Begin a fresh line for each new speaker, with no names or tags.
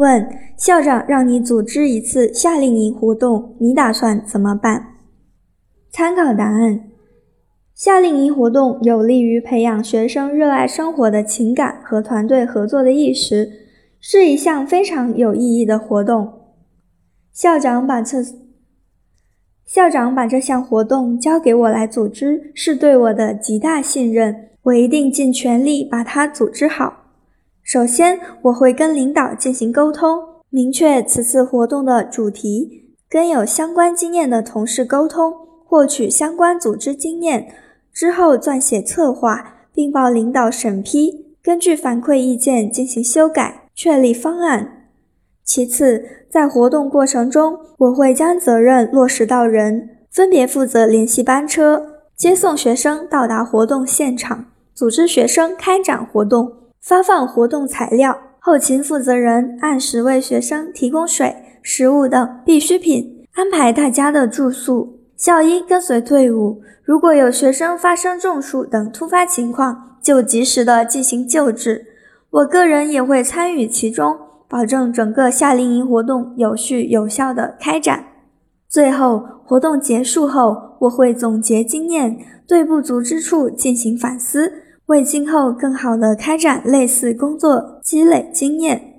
问：校长让你组织一次夏令营活动，你打算怎么办？参考答案：夏令营活动有利于培养学生热爱生活的情感和团队合作的意识，是一项非常有意义的活动。校长把这校长把这项活动交给我来组织，是对我的极大信任。我一定尽全力把它组织好。首先，我会跟领导进行沟通，明确此次活动的主题，跟有相关经验的同事沟通，获取相关组织经验，之后撰写策划，并报领导审批，根据反馈意见进行修改，确立方案。其次，在活动过程中，我会将责任落实到人，分别负责联系班车，接送学生到达活动现场，组织学生开展活动。发放活动材料，后勤负责人按时为学生提供水、食物等必需品，安排大家的住宿。校医跟随队伍，如果有学生发生中暑等突发情况，就及时的进行救治。我个人也会参与其中，保证整个夏令营活动有序有效的开展。最后，活动结束后，我会总结经验，对不足之处进行反思。为今后更好的开展类似工作积累经验。